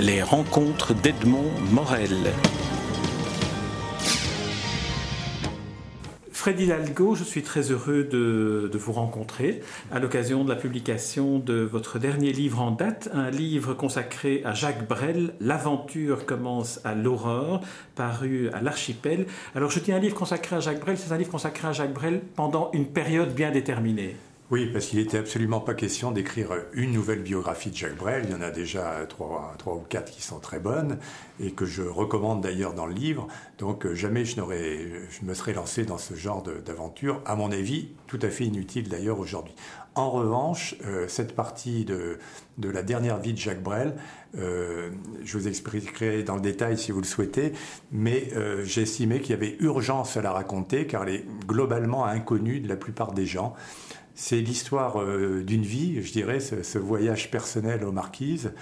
les rencontres d'Edmond Morel. Fred Hidalgo, je suis très heureux de, vous rencontrer à l'occasion de la publication de votre dernier livre en date, un livre consacré à Jacques Brel, L'aventure commence à l'aurore, paru à l'Archipel. Alors je tiens un livre consacré à Jacques Brel, c'est un livre consacré à Jacques Brel pendant une période bien déterminée. Oui, parce qu'il n'était absolument pas question d'écrire une nouvelle biographie de Jacques Brel. Il y en a déjà trois, trois ou quatre qui sont très bonnes et que je recommande d'ailleurs dans le livre. Donc euh, jamais je, n'aurais, je me serais lancé dans ce genre d'aventure, à mon avis, tout à fait inutile d'ailleurs aujourd'hui. En revanche, euh, cette partie de, de, la dernière vie de Jacques Brel, euh, je vous expliquerai dans le détail si vous le souhaitez, mais j'ai estimé qu'il y avait urgence à la raconter car elle est globalement inconnue de la plupart des gens. C'est l'histoire euh, d'une vie, je dirais, ce, voyage personnel aux marquises,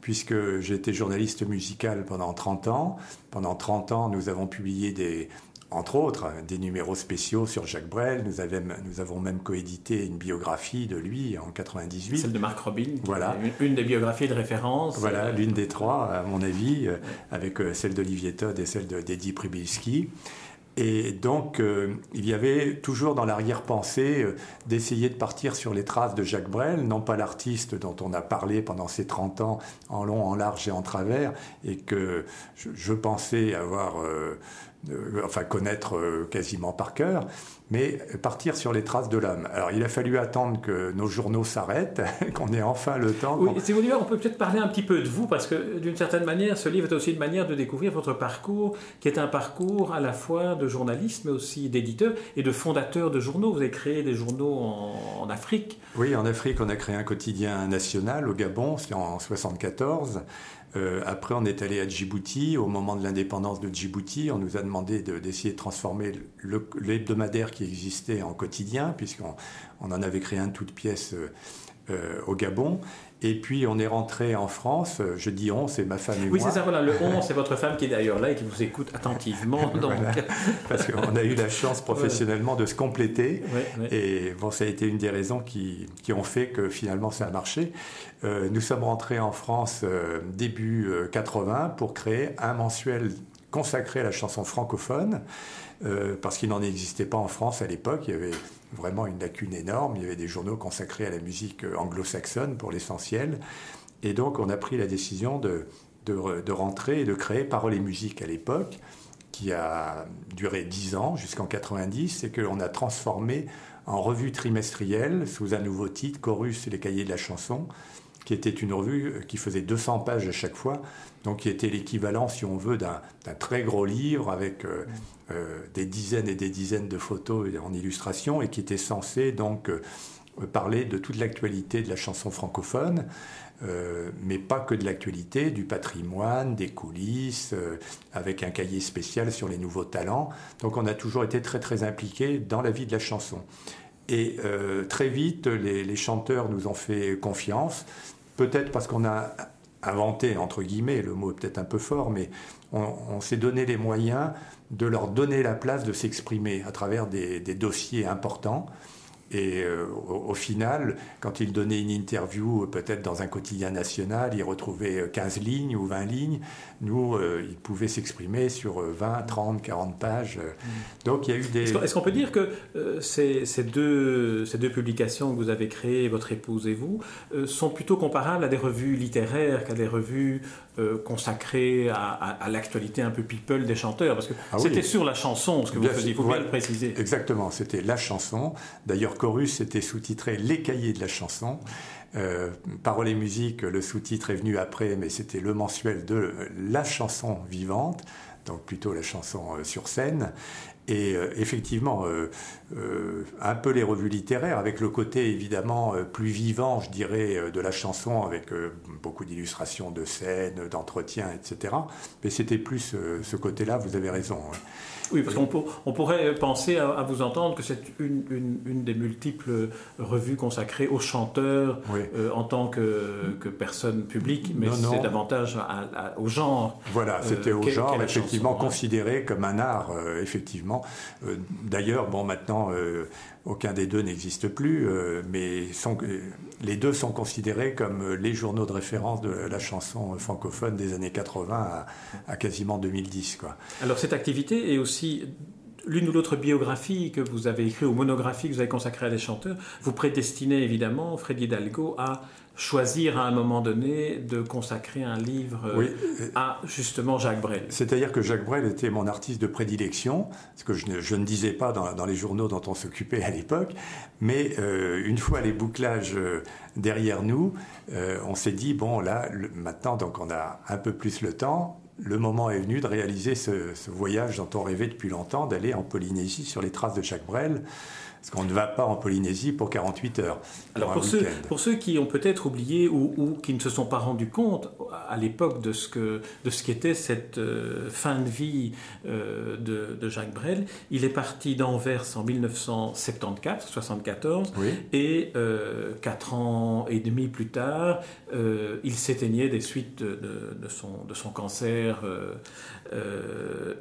puisque j'ai été journaliste musical pendant 30 ans. Pendant 30 ans, nous avons publié des, entre autres, des numéros spéciaux sur Jacques Brel. Nous, avons même coédité une biographie de lui en 98. Celle de Marc Robin. Voilà. Une, des biographies de référence. Voilà, l'une des trois, à mon avis, euh, avec euh, celle d'Olivier Todd et celle d'Eddie Pribilski. Et donc, euh, il y avait toujours dans l'arrière-pensée euh, d'essayer de partir sur les traces de Jacques Brel, non pas l'artiste dont on a parlé pendant ces 30 ans en long, en large et en travers, et que je, pensais avoir, euh, enfin connaître quasiment par cœur, mais partir sur les traces de l'homme. Alors il a fallu attendre que nos journaux s'arrêtent, qu'on ait enfin le temps. Oui, si vous voulez, on peut peut-être parler un petit peu de vous, parce que d'une certaine manière, ce livre est aussi une manière de découvrir votre parcours, qui est un parcours à la fois de journaliste, mais aussi d'éditeur et de fondateur de journaux. Vous avez créé des journaux en, Afrique. Oui, en Afrique, on a créé un quotidien national au Gabon, c'est en 1974. Euh, après, on est allé à Djibouti. Au moment de l'indépendance de Djibouti, on nous a demandé d'essayer de, transformer l'hebdomadaire qui existait en quotidien, puisqu'on on en avait créé un toute pièce euh, euh, au Gabon. Et puis on est rentré en France, je dis on, c'est ma femme et moi. Oui, c'est ça, voilà, le on, c'est votre femme qui est d'ailleurs là et qui vous écoute attentivement. Donc. parce qu'on a eu la chance professionnellement de se compléter. Et bon, ça a été une des raisons qui, qui ont fait que finalement ça a marché. Euh, nous sommes rentrés en France euh, début 80 euh, pour créer un mensuel consacré à la chanson francophone. parce qu'il n'en existait pas en France à l'époque. Il y avait vraiment une lacune énorme. Il y avait des journaux consacrés à la musique anglo-saxonne pour l'essentiel. Et donc, on a pris la décision de, de, rentrer et de créer Parole et musique à l'époque, qui a duré 10 ans jusqu'en 90, et qu'on a transformé en revue trimestrielle sous un nouveau titre, Chorus et les cahiers de la chanson, qui était une revue qui faisait 200 pages à chaque fois, donc qui était l'équivalent, si on veut, d'un très gros livre avec euh, euh, des dizaines et des dizaines de photos en illustration et qui était censé donc euh, parler de toute l'actualité de la chanson francophone, mais pas que de l'actualité, du patrimoine, des coulisses, avec un cahier spécial sur les nouveaux talents. Donc on a toujours été très très impliqués dans la vie de la chanson. Et très vite, les, chanteurs nous ont fait confiance peut-être parce qu'on a inventé, entre guillemets, le mot est peut-être un peu fort, mais on, s'est donné les moyens de leur donner la place de s'exprimer à travers des, dossiers importants. Et euh, au, final, quand il donnait une interview, peut-être dans un quotidien national, il retrouvait 15 lignes ou 20 lignes. Nous, euh, il pouvait s'exprimer sur 20, 30, 40 pages. Mm. Donc il y a eu des... Est-ce qu'on peut dire que euh, ces, deux, ces deux publications que vous avez créées, votre épouse et vous, sont plutôt comparables à des revues littéraires qu'à des revues consacrées à, l'actualité un peu people des chanteurs? Parce que ah c'était sur la chanson, ce que vous faisiez, il faut bien le préciser. Exactement, c'était la chanson. D'ailleurs, Chorus était sous-titré Les cahiers de la chanson. Euh, Paroles et musique, le sous-titre est venu après, mais c'était le mensuel de la chanson vivante, donc plutôt la chanson euh, sur scène. Et euh, effectivement, un peu les revues littéraires, avec le côté évidemment plus vivant, je dirais, de la chanson, avec beaucoup d'illustrations de scènes, d'entretiens, etc. Mais c'était plus ce côté-là, vous avez raison. Oui, parce qu'on on pourrait penser à, vous entendre que c'est une, une, des multiples revues consacrées aux chanteurs euh, en tant que, que, personne publique, mais c'est davantage au genre. Voilà, euh, c'était au genre, effectivement, considéré comme un art, euh, effectivement. D'ailleurs, bon, maintenant, aucun des deux n'existe plus, mais les deux sont considérés comme les journaux de référence de la chanson francophone des années 80 à, à quasiment 2010. Quoi. Alors cette activité est aussi l'une ou l'autre biographie que vous avez écrite ou monographie que vous avez consacrée à des chanteurs, vous prédestinez évidemment Freddy Hidalgo à choisir à un moment donné de consacrer un livre euh, à justement Jacques Brel. C'est-à-dire que Jacques Brel était mon artiste de prédilection, ce que je ne, disais pas dans, les journaux dont on s'occupait à l'époque, mais euh, une fois les bouclages euh, derrière nous, on s'est dit, bon là, maintenant, donc on a un peu plus le temps, le moment est venu de réaliser ce, voyage dont on rêvait depuis longtemps, d'aller en Polynésie sur les traces de Jacques Brel. Parce qu'on ne va pas en Polynésie pour 48 heures. Alors pour ceux, pour ceux, qui ont peut-être oublié ou, qui ne se sont pas rendus compte à l'époque de ce que de ce qu'était cette euh, fin de vie euh, de, Jacques Brel, il est parti d'Anvers en 1974, 74, et euh, quatre ans et demi plus tard, il s'éteignait des suites de, de, son, de son cancer.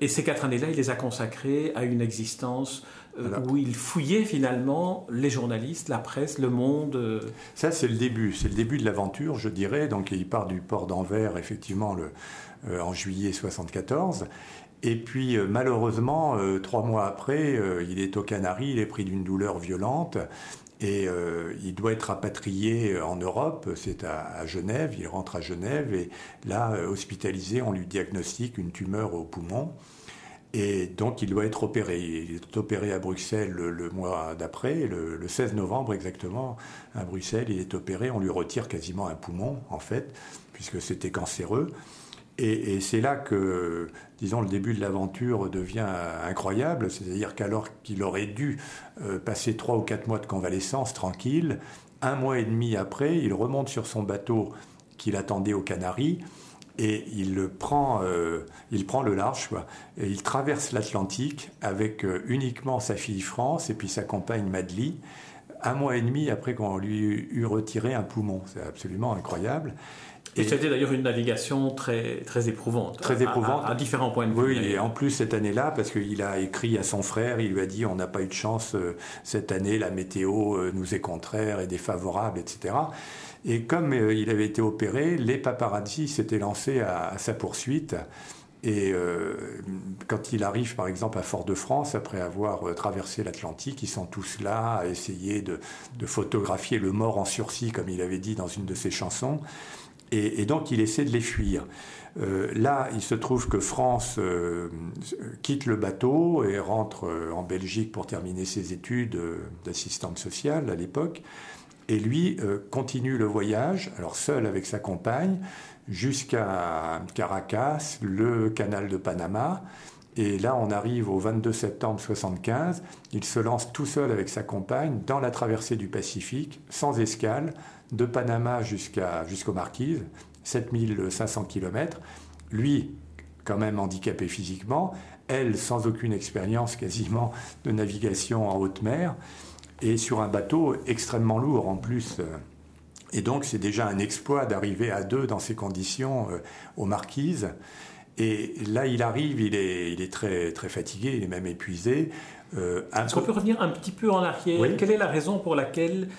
et ces quatre années-là, il les a consacrées à une existence euh, où il fouillait finalement les journalistes, la presse, le monde. Euh. Ça, c'est le début. C'est le début de l'aventure, je dirais. Donc, il part du port d'Anvers, effectivement, le, euh, en juillet 74. Et puis, malheureusement, trois mois après, il est aux Canaries, il est pris d'une douleur violente. Et il doit être rapatrié en Europe, c'est à, à, Genève, il rentre à Genève et là, hospitalisé, on lui diagnostique une tumeur au poumon. Et donc il doit être opéré. Il est opéré à Bruxelles le, mois d'après, le, 16 novembre exactement, à Bruxelles, il est opéré, on lui retire quasiment un poumon en fait, puisque c'était cancéreux. Et, c'est là que, disons, le début de l'aventure devient incroyable, c'est-à-dire qu'alors qu'il aurait dû euh, passer trois ou quatre mois de convalescence tranquille, un mois et demi après, il remonte sur son bateau qu'il attendait aux Canaries, et il prend, euh, il prend le large, quoi. Et il traverse l'Atlantique avec euh, uniquement sa fille France et puis sa compagne Madeleine, un mois et demi après qu'on lui eut retiré un poumon. C'est absolument incroyable. Et, c'était d'ailleurs une navigation très, très éprouvante. Très éprouvante. À, différents points de vue. Oui, et en plus cette année-là, parce qu'il a écrit à son frère, il lui a dit on n'a pas eu de chance euh, cette année, la météo nous est contraire et défavorable, etc. Et comme euh, il avait été opéré, les paparazzi s'étaient lancés à, sa poursuite. Et euh, quand il arrive, par exemple, à Fort-de-France, après avoir euh, traversé l'Atlantique, ils sont tous là à essayer de, photographier le mort en sursis, comme il avait dit dans une de ses chansons. Et, donc, il essaie de les fuir. là, il se trouve que France quitte le bateau et rentre en Belgique pour terminer ses études d'assistante sociale à l'époque. Et lui euh, continue le voyage, alors seul avec sa compagne, jusqu'à Caracas, le canal de Panama. Et là, on arrive au 22 septembre 75. Il se lance tout seul avec sa compagne dans la traversée du Pacifique, sans escale, de Panama jusqu'aux Marquises, 7500 km. Lui, quand même handicapé physiquement, elle, sans aucune expérience quasiment de navigation en haute mer et sur un bateau extrêmement lourd en plus. Et donc c'est déjà un exploit d'arriver à deux dans ces conditions euh, aux marquises. Et là, il arrive, il est, il est très, très fatigué, il est même épuisé. Euh, Est-ce qu'on peut revenir un petit peu en arrière? Quelle est la raison pour laquelle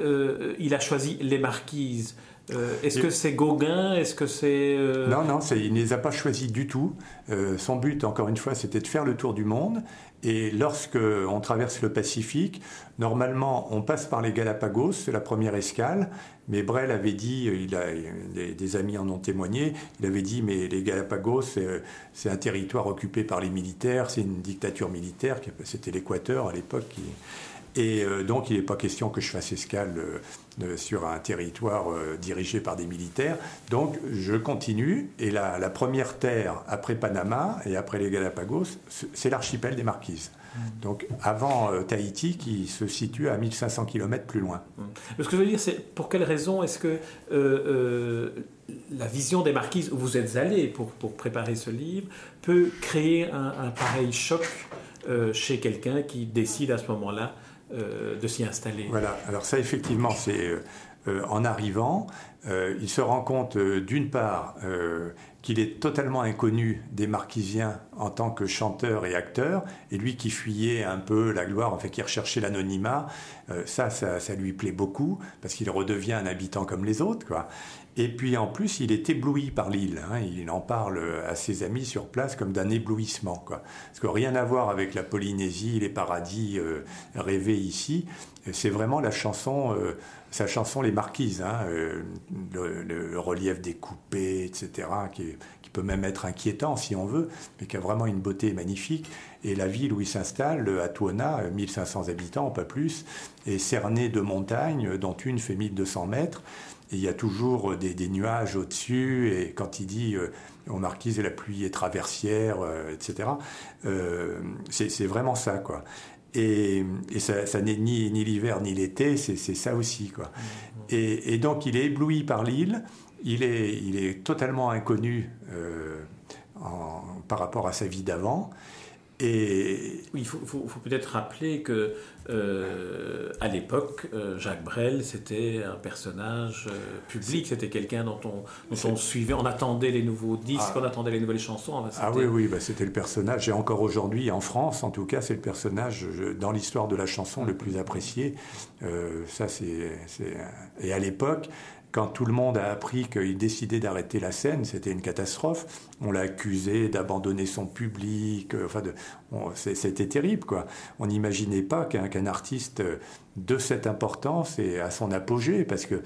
euh, il a choisi les marquises? Euh, est-ce que c'est Gauguin? Est-ce que c'est euh, Non, non, il ne les a pas choisis du tout. Euh, son but, encore une fois, c'était de faire le tour du monde. Et lorsque on traverse le Pacifique, normalement, on passe par les Galapagos, c'est la première escale. Mais Brel avait dit, il a, des, amis en ont témoigné, il avait dit, mais les Galapagos, c'est un territoire occupé par les militaires, c'est une dictature militaire, c'était l'Équateur à l'époque. Qui, et euh, donc, il n'est pas question que je fasse escale euh, sur un territoire euh, dirigé par des militaires. Donc, je continue. Et la, la, première terre après Panama et après les Galapagos, c'est l'archipel des Marquises. Mm. Donc, avant Tahiti, qui se situe à 1500 km plus loin. Mm. Ce que je veux dire, c'est pour quelle raison est-ce que la vision des Marquises, où vous êtes allé pour, pour préparer ce livre, peut créer un, un pareil choc chez quelqu'un qui décide à ce moment-là euh, de s'y installer. Voilà, alors ça effectivement, c'est euh, euh, en arrivant, il se rend compte d'une part qu'il est totalement inconnu des Marquisiens en tant que chanteur et acteur, et lui qui fuyait un peu la gloire, en fait qui recherchait l'anonymat, euh, ça, ça, lui plaît beaucoup, parce qu'il redevient un habitant comme les autres, quoi. Et puis en plus, il est ébloui par l'île. Hein. il en parle à ses amis sur place comme d'un éblouissement. Quoi. Parce que rien à voir avec la Polynésie, les paradis euh, rêvés ici. C'est vraiment la chanson, euh, sa chanson Les Marquises. Hein, le, relief découpé, etc., qui, peut même être inquiétant si on veut, mais qui a vraiment une beauté magnifique. Et la ville où il s'installe, à Tuona, 1500 habitants, pas plus, est cernée de montagnes, dont une fait 1200 mètres. Il y a toujours des, nuages au-dessus, et quand il dit euh, on marquise la pluie est traversière, euh, etc., euh, c'est vraiment ça, quoi. Et, ça, n'est ni, ni l'hiver ni l'été, c'est ça aussi, quoi. Mmh. Et, et, donc il est ébloui par l'île, il est, il est totalement inconnu par rapport à sa vie d'avant. Et il faut, peut-être rappeler que euh, à l'époque, euh, Jacques Brel, c'était un personnage euh, public, c'était quelqu'un dont on, suivait, on attendait les nouveaux disques, ah. on attendait les nouvelles chansons. ah oui, oui, bah, c'était le personnage, et encore aujourd'hui, en France, en tout cas, c'est le personnage dans l'histoire de la chanson le plus apprécié. ça, c'est, et à l'époque, quand tout le monde a appris qu'il décidait d'arrêter la scène, c'était une catastrophe. On l'a accusé d'abandonner son public. Euh, enfin, c'était terrible, quoi. On n'imaginait pas qu'un artiste de cette importance et à son apogée, parce que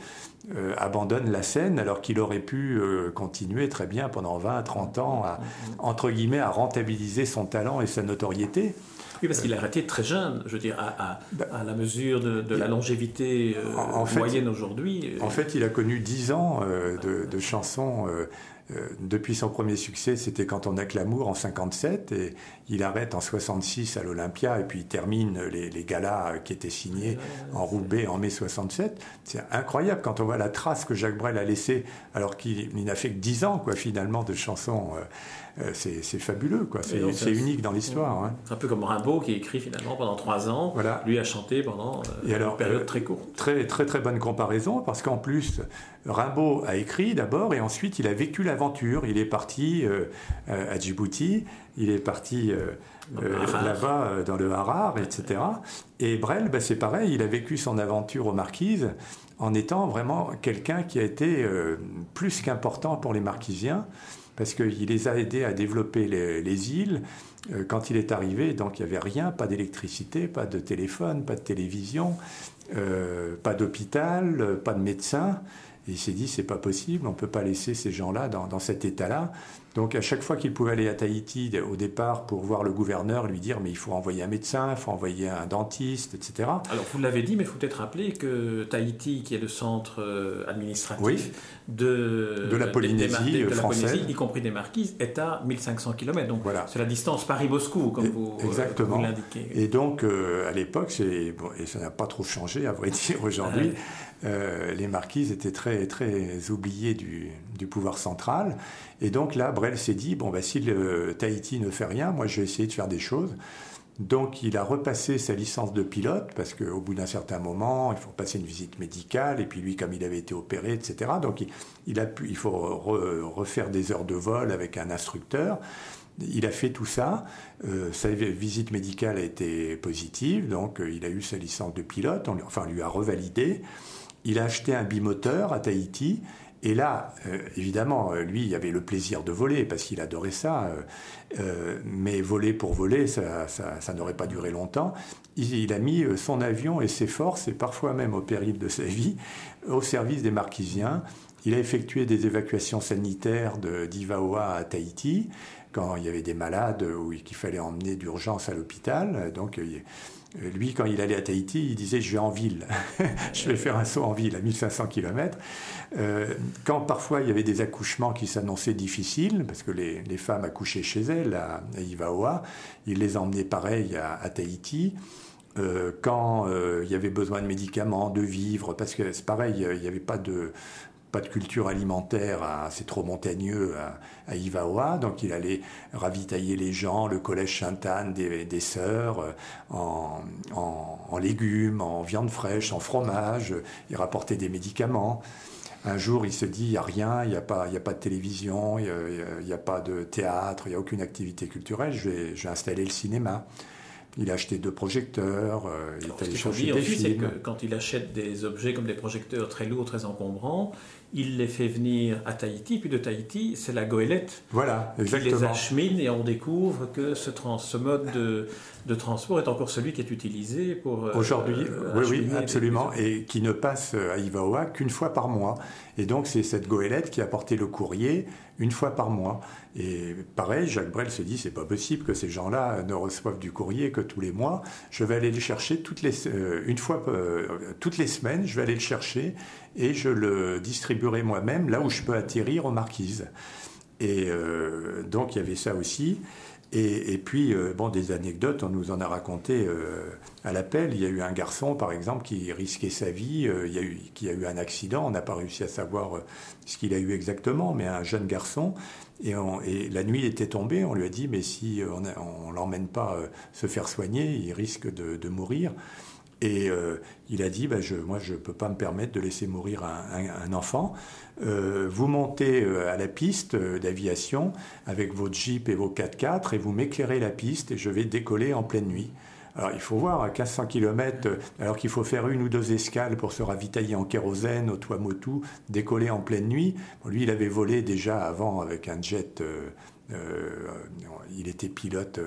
euh, abandonne la scène alors qu'il aurait pu euh, continuer très bien pendant 20, 30 ans entre guillemets, à rentabiliser son talent et sa notoriété. Oui, parce qu'il a arrêté très jeune, je veux dire, à, à, la mesure de, la longévité euh, en, moyenne aujourd'hui. En fait, il a connu 10 ans euh, de, chansons. Euh, depuis son premier succès, c'était Quand on a que l'amour en 57, et il arrête en 66 à l'Olympia, et puis il termine les, les, galas qui étaient signés en Roubaix en mai 67. C'est incroyable quand on voit la trace que Jacques Brel a laissée, alors qu'il n'a fait que 10 ans, quoi, finalement, de chansons. Euh, c'est fabuleux, quoi. C'est unique dans l'histoire. Hein. C'est un peu comme Rimbaud qui écrit finalement pendant trois ans. Voilà. Lui a chanté pendant euh, une période très courte. Très, très, très bonne comparaison parce qu'en plus, Rimbaud a écrit d'abord et ensuite il a vécu l'aventure. Il est parti euh, à Djibouti, il est parti là-bas dans le Harar, etc. Et Brel, bah, c'est pareil, il a vécu son aventure aux Marquises en étant vraiment quelqu'un qui a été plus qu'important pour les Marquisiens parce qu'il les a aidés à développer les, îles. Euh, quand il est arrivé, donc il n'y avait rien, pas d'électricité, pas de téléphone, pas de télévision, euh, pas d'hôpital, pas de médecin. Et il s'est dit, c'est pas possible, on ne peut pas laisser ces gens-là dans cet état-là. Donc à chaque fois qu'il pouvait aller à Tahiti au départ pour voir le gouverneur, lui dire mais il faut envoyer un médecin, il faut envoyer un dentiste, etc. Alors vous l'avez dit, mais il faut peut-être rappeler que Tahiti, qui est le centre euh, administratif de, de, la Polynésie française, y compris des Marquises, est à 1500 km. Donc voilà. c'est la distance Paris-Moscou, comme, vous, euh, Exactement. l'indiquez. Et donc euh, à l'époque, et ça n'a pas trop changé à vrai dire aujourd'hui, les Marquises étaient très, très oubliées du, pouvoir central. Et donc là, Brel s'est dit, bon, bah, si le Tahiti ne fait rien, moi je vais essayer de faire des choses. Donc il a repassé sa licence de pilote, parce qu'au bout d'un certain moment, il faut passer une visite médicale, et puis lui, comme il avait été opéré, etc., donc il, a pu, il faut refaire des heures de vol avec un instructeur. Il a fait tout ça. Euh, sa visite médicale a été positive, donc euh, il a eu sa licence de pilote, enfin lui a revalidé. Il a acheté un bimoteur à Tahiti et là, euh, évidemment, euh, lui, il avait le plaisir de voler parce qu'il adorait ça. Euh, mais voler pour voler, ça, n'aurait pas duré longtemps. Il, a mis son avion et ses forces, et parfois même au péril de sa vie, au service des Marquisiens. Il a effectué des évacuations sanitaires d'Ivaoa à Tahiti quand il y avait des malades ou qu'il fallait emmener d'urgence à l'hôpital. Donc, lui, quand il allait à Tahiti, il disait Je vais en ville, je vais faire un saut en ville à 1500 km. Euh, quand parfois il y avait des accouchements qui s'annonçaient difficiles, parce que les, femmes accouchaient chez elles à, Ivaoa, il les emmenait pareil à, Tahiti. Euh, quand il y avait besoin de médicaments, de vivres, parce que c'est pareil, il n'y avait pas de, de culture alimentaire, c'est trop montagneux à, Ivaoa, donc il allait ravitailler les gens, le collège Sainte-Anne des, sœurs, euh, en, légumes, en viande fraîche, en fromage, il rapportait des médicaments. un jour, il se dit, il n'y a rien, il n'y a, pas, a pas de télévision, il n'y a, pas de théâtre, il n'y a aucune activité culturelle, je vais installer le cinéma. Il a acheté deux projecteurs, euh, il est allé chercher des films. Que quand il achète des objets comme des projecteurs très lourds, très encombrants, il les fait venir à Tahiti, puis de Tahiti, c'est la goélette voilà, qui les achemine et on découvre que ce, trans, ce mode de, de, transport est encore celui qui est utilisé pour... Euh, Aujourd'hui, oui, oui, absolument, et qui ne passe à Ivaoa qu'une fois par mois. Et donc c'est cette goélette qui a porté le courrier une fois par mois. Et pareil, Jacques Brel se dit, c'est pas possible que ces gens-là ne reçoivent du courrier que tous les mois. Je vais aller le chercher toutes les, euh, une fois, euh, toutes les semaines, je vais aller le chercher et je le distribuerai moi-même là où je peux atterrir aux marquises. Et euh, donc il y avait ça aussi. Et, puis, bon, des anecdotes, on nous en a raconté à l'appel. Il y a eu un garçon, par exemple, qui risquait sa vie, il y a eu, qui a eu un accident. On n'a pas réussi à savoir ce qu'il a eu exactement, mais un jeune garçon et, la nuit était tombée, on lui a dit, mais si on ne l'emmène pas euh, se faire soigner, il risque de, mourir. Et euh, il a dit, bah, je, moi je ne peux pas me permettre de laisser mourir un, enfant. Euh, vous montez à la piste d'aviation avec votre Jeep et vos 4x4 et vous m'éclairez la piste et je vais décoller en pleine nuit. Alors il faut voir, à 1500 km, euh, alors qu'il faut faire une ou deux escales pour se ravitailler en kérosène au Tuamotu, décoller en pleine nuit. lui, il avait volé déjà avant avec un jet. Euh, euh, il était pilote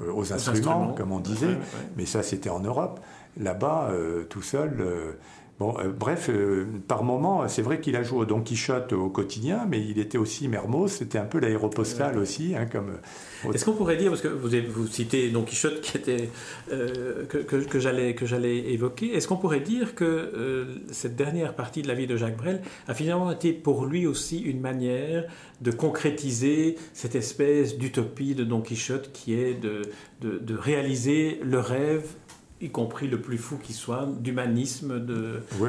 aux, instruments, comme on disait, mais ça c'était en Europe. Là-bas, tout seul, Bon, euh, bref, euh, par moment, c'est vrai qu'il a joué au Don Quichotte au quotidien, mais il était aussi Mermoz, c'était un peu l'aéropostale aussi. Hein, comme, euh, Est-ce qu'on pourrait dire, parce que vous, vous citez Don Quichotte qui était, que, que, j'allais évoquer, est-ce qu'on pourrait dire que cette dernière partie de la vie de Jacques Brel a finalement été pour lui aussi une manière de concrétiser cette espèce d'utopie de Don Quichotte qui est de, de, de réaliser le rêve y compris le plus fou qui soit, d'humanisme,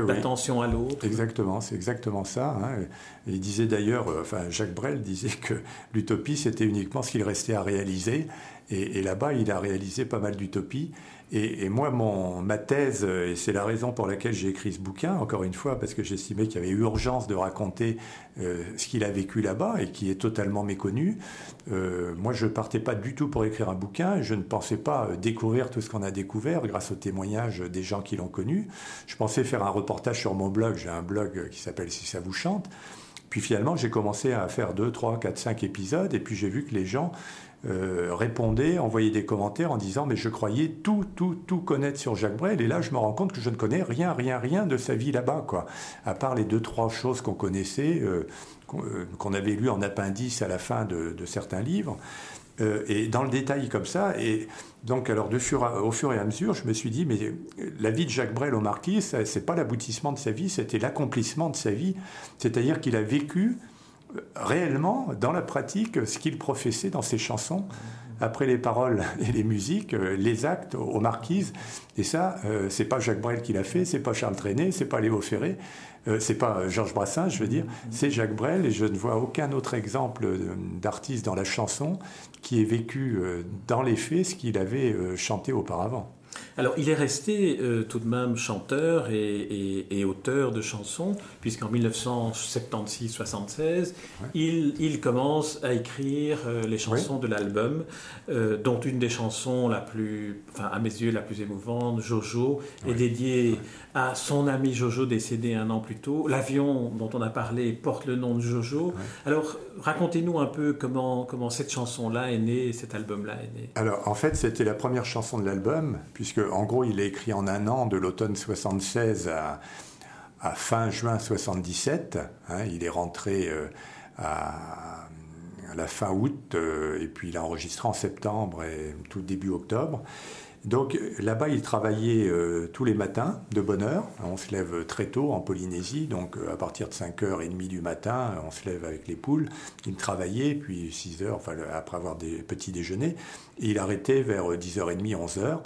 d'attention à l'autre. Exactement, c'est exactement ça. Hein. Il disait d'ailleurs, euh, enfin Jacques Brel disait que l'utopie c'était uniquement ce qu'il restait à réaliser, et, et là-bas il a réalisé pas mal d'utopies. Et, moi, mon, ma thèse, euh, et c'est la raison pour laquelle j'ai écrit ce bouquin, encore une fois, parce que j'estimais qu'il y avait urgence de raconter euh, ce qu'il a vécu là-bas et qui est totalement méconnu. Euh, moi, je ne partais pas du tout pour écrire un bouquin, je ne pensais pas découvrir tout ce qu'on a découvert grâce aux témoignages des gens qui l'ont connu. Je pensais faire un reportage sur mon blog, j'ai un blog qui s'appelle Si ça vous chante. Puis finalement, j'ai commencé à faire 2, 3, 4, 5 épisodes, et puis j'ai vu que les gens euh, répondait, envoyait des commentaires en disant mais je croyais tout, tout, tout connaître sur Jacques Brel et là je me rends compte que je ne connais rien, rien, rien de sa vie là-bas quoi. À part les deux trois choses qu'on connaissait, euh, euh, qu'on avait lues en appendice à la fin de, certains livres. et dans le détail comme ça, et donc alors au fur et à mesure, je me suis dit, mais la vie de Jacques Brel au Marquis, c'est pas l'aboutissement de sa vie, c'était l'accomplissement de sa vie. C'est-à-dire qu'il a vécu réellement, dans la pratique, ce qu'il professait dans ses chansons, après les paroles et les musiques, euh, les actes aux marquises. Et ça, euh, c'est pas Jacques Brel qui l'a fait, c'est pas Charles Trenet, c'est pas Léo Ferré, euh, c'est pas Georges Brassens, je veux dire, c'est Jacques Brel, et je ne vois aucun autre exemple d'artiste dans la chanson qui ait vécu dans les faits ce qu'il avait chanté auparavant. Alors, il est resté euh, tout de même chanteur et, auteur de chansons, puisqu'en 1976-76, il, commence à écrire euh, les chansons de l'album, euh, dont une des chansons la plus, enfin, à mes yeux, la plus émouvante, Jojo, est dédiée à son ami Jojo décédé un an plus tôt. L'avion dont on a parlé porte le nom de Jojo. Alors, racontez-nous un peu comment, comment cette chanson-là est née, cet album-là est né. Alors, en fait, c'était la première chanson de l'album, puisque en gros, il est écrit en un an, de l'automne 76 à, fin juin 77. Hein. il est rentré euh, à, la fin août, euh, et puis il a enregistré en septembre et tout début octobre. Donc là-bas, il travaillait euh, tous les matins de bonne heure. On se lève très tôt en Polynésie, donc à partir de 5h30 du matin, on se lève avec les poules. Il travaillait, puis 6h, enfin, après avoir des petits déjeuners. Et il arrêtait vers 10h30, 11h.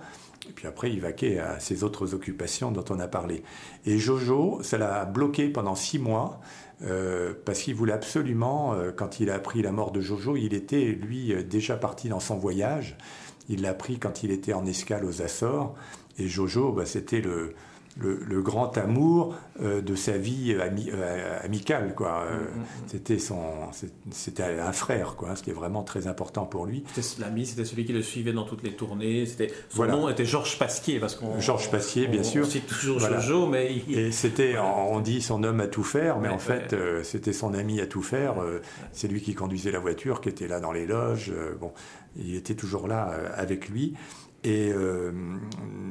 Et puis après, il vaquait à ses autres occupations dont on a parlé. Et Jojo, ça l'a bloqué pendant six mois. Euh, parce qu'il voulait absolument, quand il a appris la mort de Jojo, il était, lui, déjà parti dans son voyage. Il l'a pris quand il était en escale aux Açores. Et Jojo, bah, c'était le, le, grand amour de sa vie amicale. Quoi. Mm, mm, mm. C'était, son, c'était un frère, quoi. c'était vraiment très important pour lui. C'était l'ami, c'était celui qui le suivait dans toutes les tournées. C'était, son nom était Georges Pasquier. Parce qu'on, Georges Pasquier, bien sûr. On toujours Jojo, mais... Et c'était, on dit son homme à tout faire, mais en fait, c'était son ami à tout faire. c'est lui qui conduisait la voiture, qui était là dans les loges. bon, il était toujours là avec lui. Et euh,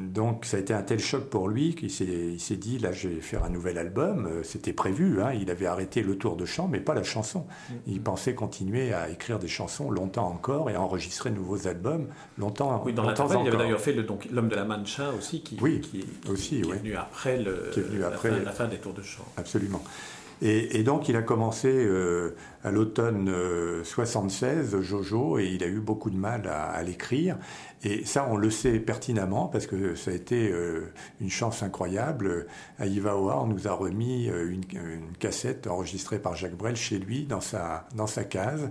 donc ça a été un tel choc pour lui qu'il s'est dit, là je vais faire un nouvel album. Euh, c'était prévu, hein. il avait arrêté le tour de chant, mais pas la chanson. Mm-hmm. Il pensait continuer à écrire des chansons longtemps encore et à enregistrer de nouveaux albums longtemps, oui, dans longtemps encore. Il avait d'ailleurs fait L'homme de la Mancha aussi, qui, oui, qui, aussi, qui est venu après, le, est venu après la, fin, des tours de chant. Absolument. Et, donc il a commencé euh, à l'automne 76, Jojo, et il a eu beaucoup de mal à, à l'écrire. Et ça, on le sait pertinemment parce que ça a été euh, une chance incroyable. Aïva on nous a remis euh, une, cassette enregistrée par Jacques Brel chez lui, dans sa case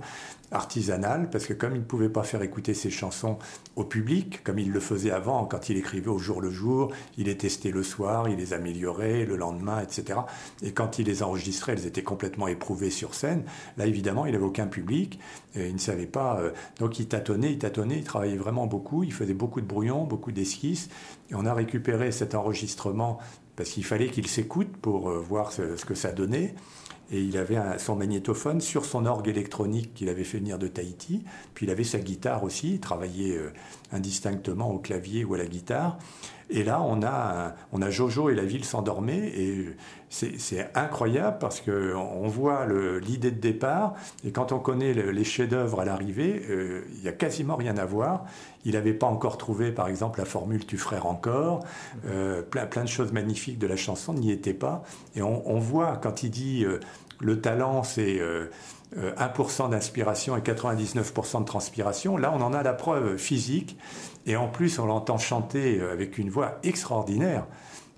artisanale, parce que comme il ne pouvait pas faire écouter ses chansons au public, comme il le faisait avant, quand il écrivait au jour le jour, il les testait le soir, il les améliorait le lendemain, etc. Et quand il les enregistrait, elles étaient complètement éprouvées sur scène. Là, évidemment, il n'avait aucun public, il ne savait pas. Euh, donc il tâtonnait, il tâtonnait, il travaillait vraiment beaucoup il faisait beaucoup de brouillons, beaucoup d'esquisses, et on a récupéré cet enregistrement parce qu'il fallait qu'il s'écoute pour euh, voir ce, que ça donnait. Et il avait son magnétophone sur son orgue électronique qu'il avait fait venir de Tahiti. Puis il avait sa guitare aussi, il travaillait euh, indistinctement au clavier ou à la guitare. Et là, on a, on a Jojo et la ville s'endormait. Et c'est incroyable parce qu'on voit l'idée de départ. Et quand on connaît les chefs-d'œuvre à l'arrivée, euh, il n'y a quasiment rien à voir. Il n'avait pas encore trouvé, par exemple, la formule Tu frère encore. Euh, plein, plein de choses magnifiques de la chanson n'y étaient pas. Et on, voit quand il dit euh, le talent, c'est. 1% d'inspiration et 99% de transpiration. Là, on en a la preuve physique. Et en plus, on l'entend chanter euh, avec une voix extraordinaire,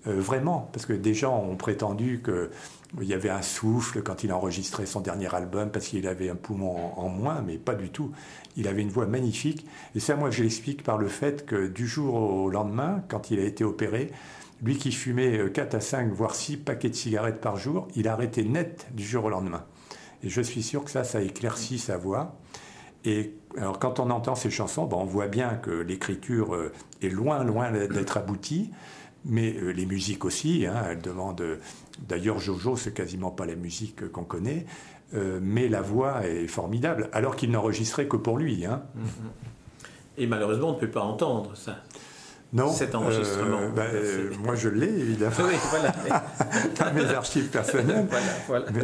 euh, vraiment, parce que des gens ont prétendu qu'il y avait un souffle quand il enregistrait son dernier album parce qu'il avait un poumon en, moins, mais pas du tout. Il avait une voix magnifique. Et ça, moi, je l'explique par le fait que du jour au lendemain, quand il a été opéré, lui qui fumait 4 euh, à 5, voire 6 paquets de cigarettes par jour, il a arrêté net du jour au lendemain. Et je suis sûr que ça, ça éclaircit sa voix. Et alors quand on entend ces chansons, ben, on voit bien que l'écriture euh, est loin, loin d'être aboutie, mais euh, les musiques aussi, hein, demandent... D'ailleurs, Jojo, c'est quasiment pas la musique qu'on connaît, euh, mais la voix est formidable, alors qu'il n'enregistrait que pour lui. Hein. Et malheureusement, on ne peut pas entendre ça. Non, cet enregistrement. Ben, moi, je l'ai évidemment. Oui, voilà. Dans mes archives personnelles. voilà, voilà.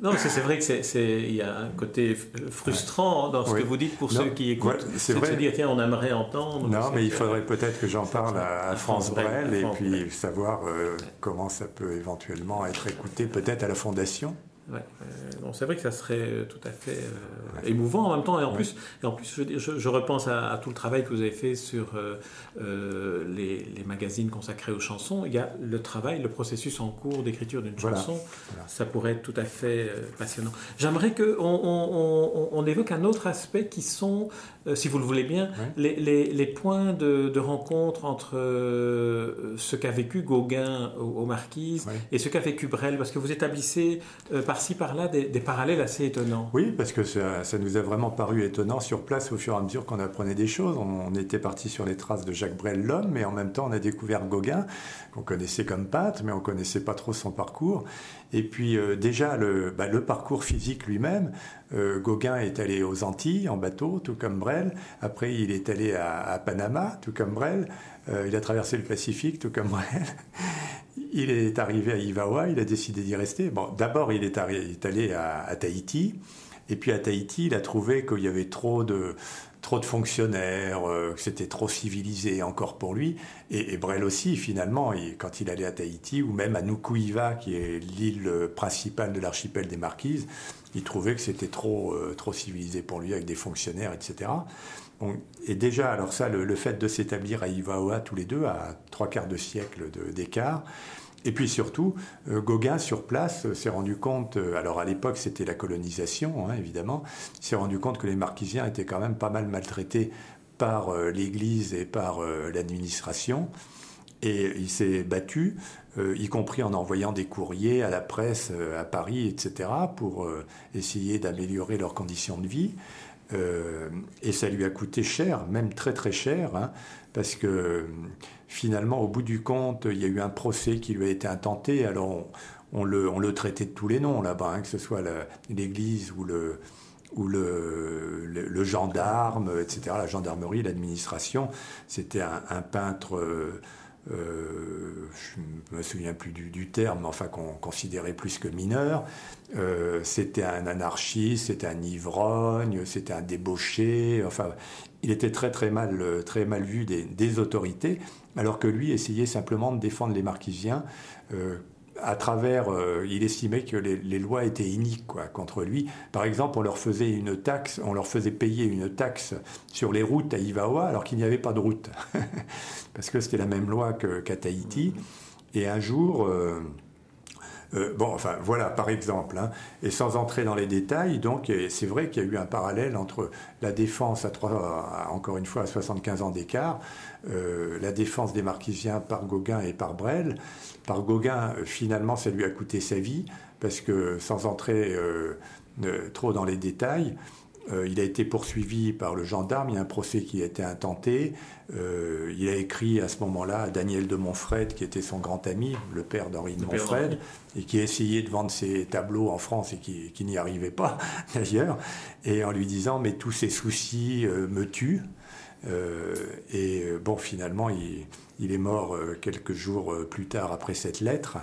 Non, c'est vrai que c'est il y a un côté frustrant dans ce que vous dites pour ceux qui écoutent. c'est de se dire tiens, on aimerait entendre. Non, mais il faudrait peut-être que j'en parle à, France Brel et puis savoir euh, comment ça peut éventuellement être écouté, peut-être à la Fondation. Ouais. Euh, c'est vrai que ça serait euh, tout à fait euh, émouvant en même temps. Et en plus, et en plus je, je, repense à, tout le travail que vous avez fait sur les, les, magazines consacrés aux chansons. Il y a le travail, le processus en cours d'écriture d'une chanson. Ça pourrait être tout à fait passionnant. J'aimerais qu'on on, on, évoque un autre aspect qui sont, si vous le voulez bien, les, les, les, points de, de, rencontre entre ce qu'a vécu Gauguin aux, Marquises et ce qu'a vécu Brel. Parce que vous établissez par par-ci par-là des, parallèles assez étonnants. Oui, parce que ça, nous a vraiment paru étonnant sur place au fur et à mesure qu'on apprenait des choses. On, était parti sur les traces de Jacques Brel, l'homme, mais en même temps on a découvert Gauguin, qu'on connaissait comme pâte, mais on connaissait pas trop son parcours. Et puis euh, déjà le, bah, le, parcours physique lui-même, euh, Gauguin est allé aux Antilles en bateau, tout comme Brel. Après il est allé à, Panama, tout comme Brel. Euh, il a traversé le Pacifique, tout comme Brel. Il est arrivé à Ivawa, il a décidé d'y rester. Bon, d'abord, il est, allé à, Tahiti. Et puis à Tahiti, il a trouvé qu'il y avait trop de, trop de fonctionnaires, euh, que c'était trop civilisé encore pour lui. Et, Brel aussi, finalement, quand il allait à Tahiti, ou même à Nukuiva, qui est l'île principale de l'archipel des Marquises, il trouvait que c'était trop, euh, trop civilisé pour lui, avec des fonctionnaires, etc. et déjà, alors ça, le, fait de s'établir à Ivaoa tous les deux, à trois quarts de siècle d'écart, et puis surtout, euh, Gauguin, sur place, euh, s'est rendu compte, euh, alors à l'époque c'était la colonisation, hein, évidemment, s'est rendu compte que les marquisiens étaient quand même pas mal maltraités par l'Église et par l'administration. Et il s'est battu, y compris en envoyant des courriers à la presse à Paris, etc., pour essayer d'améliorer leurs conditions de vie. Et ça lui a coûté cher, même très très cher, hein, parce que finalement, au bout du compte, il y a eu un procès qui lui a été intenté. Alors, on, le, traitait de tous les noms là-bas, hein, que ce soit l'Église ou le, gendarme, etc., la gendarmerie, l'administration. C'était un, peintre, euh, euh, je me souviens plus du, terme, mais enfin qu'on considérait plus que mineur. Euh, c'était un anarchiste, c'était un ivrogne, c'était un débauché. Enfin, il était très très mal, très mal vu des, des autorités, alors que lui essayait simplement de défendre les marquisiens à travers, euh, il estimait que les, lois étaient iniques quoi, contre lui. Par exemple, on leur faisait une taxe, on leur faisait payer une taxe sur les routes à Ivaoa alors qu'il n'y avait pas de route, parce que c'était la même loi qu'à Tahiti. Et un jour, euh, euh, bon, enfin voilà, par exemple, hein. et sans entrer dans les détails, donc c'est vrai qu'il y a eu un parallèle entre la défense à, trois, encore une fois à 75 ans d'écart, la défense des Marquisiens par Gauguin et par Brel, par Gauguin, euh, finalement, ça lui a coûté sa vie, parce que sans entrer euh, trop dans les détails, euh, il a été poursuivi par le gendarme, il y a un procès qui a été intenté. il a écrit à ce moment-là à Daniel de Montfred, qui était son grand ami, le père d'Henri de Montfred, et qui a essayé de vendre ses tableaux en France et qui, n'y arrivait pas d'ailleurs, et en lui disant Mais tous ces soucis me tuent. et bon, finalement, il, il est mort euh, quelques jours euh, plus tard après cette lettre.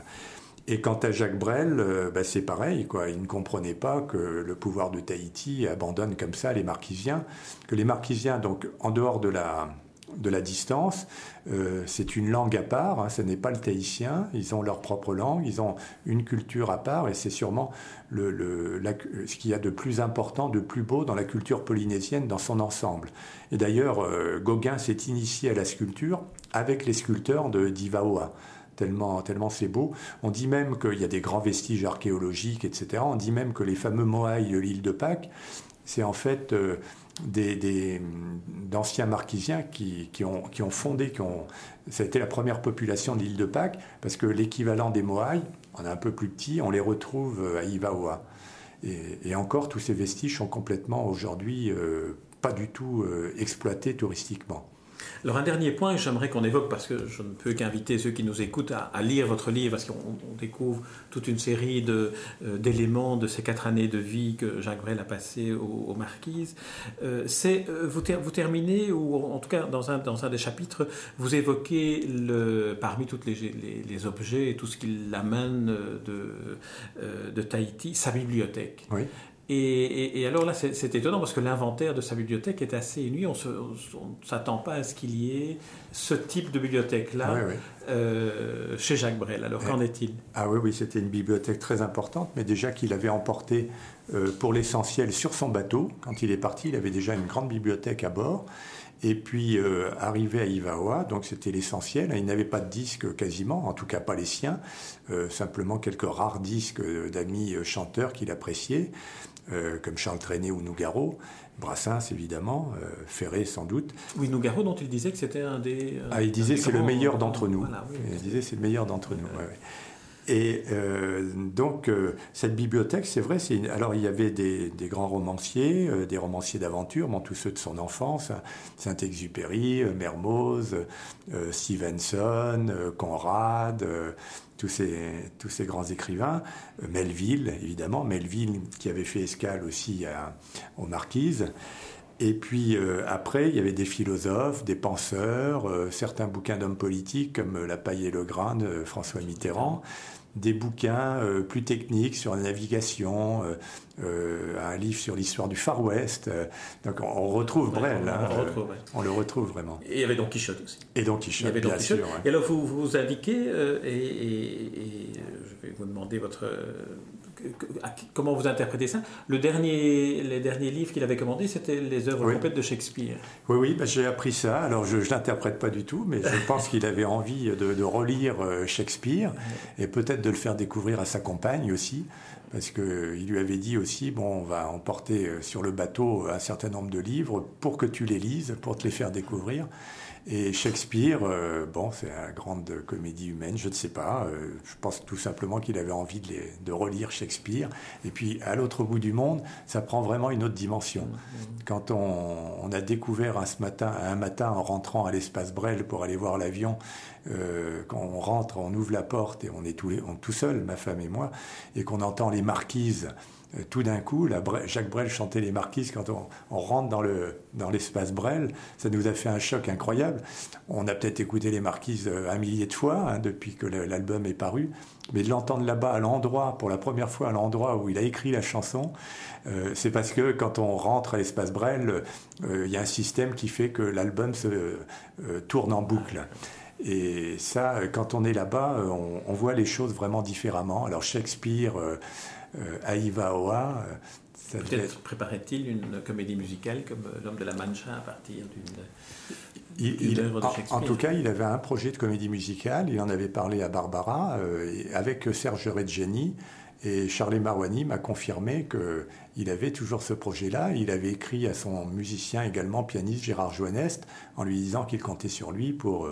Et quant à Jacques Brel, euh, bah, c'est pareil, quoi. Il ne comprenait pas que le pouvoir de Tahiti abandonne comme ça les Marquisiens, que les Marquisiens, donc en dehors de la, de la distance. Euh, c'est une langue à part, hein, ce n'est pas le tahitien, ils ont leur propre langue, ils ont une culture à part, et c'est sûrement le, ce qu'il y a de plus important, de plus beau dans la culture polynésienne dans son ensemble. Et d'ailleurs, euh, Gauguin s'est initié à la sculpture avec les sculpteurs de d'Ivaoa tellement, tellement c'est beau. On dit même qu'il y a des grands vestiges archéologiques, etc. On dit même que les fameux Moai de l'île de Pâques, c'est en fait euh, d'anciens marquisiens qui, ont, fondé, qui ont, ça a été la première population de l'île de Pâques, parce que l'équivalent des Moai, on est un peu plus petit, on les retrouve à Ivaoa. Et, encore, tous ces vestiges sont complètement aujourd'hui euh, pas du tout euh, exploités touristiquement. Alors un dernier point, j'aimerais qu'on évoque, parce que je ne peux qu'inviter ceux qui nous écoutent à, lire votre livre, parce qu'on découvre toute une série euh, d'éléments de, ces quatre années de vie que Jacques Brel a passées aux, Marquises. Euh, c'est euh, vous, vous, terminez, ou en tout cas dans un, dans un des chapitres, vous évoquez parmi tous les, les, objets et tout ce qui l'amène de, de Tahiti, sa bibliothèque. Oui. Et, alors là, c'est étonnant parce que l'inventaire de sa bibliothèque est assez inouï. On ne s'attend pas à ce qu'il y ait ce type de bibliothèque-là euh, chez Jacques Brel. Alors qu'en est-il? Ah oui, oui, c'était une bibliothèque très importante, mais déjà qu'il avait emporté euh, pour l'essentiel sur son bateau. Quand il est parti, il avait déjà une grande bibliothèque à bord. Et puis, euh, arrivé à Ivaoa, donc c'était l'essentiel. Il n'avait pas de disques quasiment, en tout cas pas les siens, simplement quelques rares disques d'amis chanteurs qu'il appréciait. Euh, comme Charles Trenet ou Nougaro, Brassens évidemment, euh, Ferré sans doute. Oui, Nougaro dont il disait que c'était un des... ah, il disait c'est le meilleur d'entre nous. il disait c'est le meilleur d'entre nous. Et euh, donc, cette bibliothèque, c'est vrai, alors il y avait des, grands romanciers, des romanciers d'aventure, bon, tous ceux de son enfance, hein, Saint-Exupéry, Mermoz, Stevenson, Conrad, tous ces, grands écrivains, euh, Melville évidemment, Melville qui avait fait escale aussi aux Marquises. Et puis euh, après, il y avait des philosophes, des penseurs, euh, certains bouquins d'hommes politiques comme La paille et le grain de François Mitterrand, des bouquins plus techniques sur la navigation, un livre sur l'histoire du Far West. donc on, retrouve Brel, hein, on, le retrouve vraiment. Et il y avait Don Quichotte aussi. Et Don Quichotte, bien sûr. Et alors vous vous indiquez, et, je vais vous demander votre comment vous interprétez ça? Le dernier, les derniers livres qu'il avait commandés, c'était les œuvres complètes de Shakespeare. Oui, oui, bah, j'ai appris ça. Alors, je ne l'interprète pas du tout, mais je pense qu'il avait envie de, relire euh, Shakespeare et peut-être de le faire découvrir à sa compagne aussi, parce qu'il lui avait dit aussi, bon, on va emporter euh, sur le bateau un certain nombre de livres pour que tu les lises, pour te les faire découvrir. Et Shakespeare, euh, bon, c'est une grande comédie humaine, je ne sais pas. Euh, je pense tout simplement qu'il avait envie de, relire Shakespeare. Et puis, à l'autre bout du monde, ça prend vraiment une autre dimension. Quand on, a découvert un, ce matin, un matin en rentrant à l'espace Brel pour aller voir l'avion, euh, quand on rentre, on ouvre la porte et on est tout, on, tout seul, ma femme et moi, et qu'on entend les marquises tout d'un coup, Jacques Brel chantait les marquises quand on, rentre dans, le, dans l'espace Brel. Ça nous a fait un choc incroyable. On a peut-être écouté les marquises euh, un millier de fois hein, depuis que l'album est paru. Mais de l'entendre là-bas, à l'endroit, pour la première fois à l'endroit où il a écrit la chanson, euh, c'est parce que quand on rentre à l'espace Brel, il y a un système qui fait que l'album se tourne en boucle. Et ça, quand on est là-bas, on, voit les choses vraiment différemment. Alors Shakespeare euh, Aïva Oa. Euh, Peut-être préparait-il une comédie musicale comme euh, L'homme de la Mancha à partir d'une œuvre de Shakespeare en, tout cas, il avait un projet de comédie musicale. Il en avait parlé à Barbara avec Serge Reggiani. Et Charlie Marouani m'a confirmé qu'il avait toujours ce projet-là. Il avait écrit à son musicien également, pianiste Gérard Joannest, en lui disant qu'il comptait sur lui pour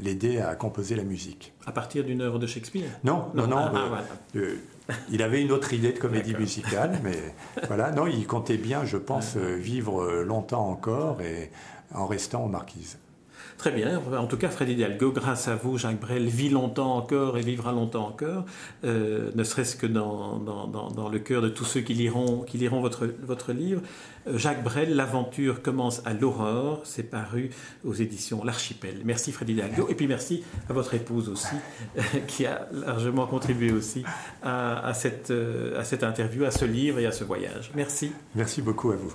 l'aider à composer la musique. À partir d'une œuvre de Shakespeare? Non, non, non. Ah, ah, il avait une autre idée de comédie musicale, mais voilà, non, il comptait bien, je pense, vivre longtemps encore et en restant aux Marquises. Très bien. En tout cas, Freddy Dialgo, grâce à vous, Jacques Brel vit longtemps encore et vivra longtemps encore, euh, ne serait-ce que dans, le cœur de tous ceux qui liront, votre, livre. Euh, Jacques Brel, L'aventure commence à l'aurore. C'est paru aux éditions L'Archipel. Merci Freddy Dialgo. Et puis merci à votre épouse aussi, qui a largement contribué aussi euh, à cette interview, à ce livre et à ce voyage. Merci. Merci beaucoup à vous.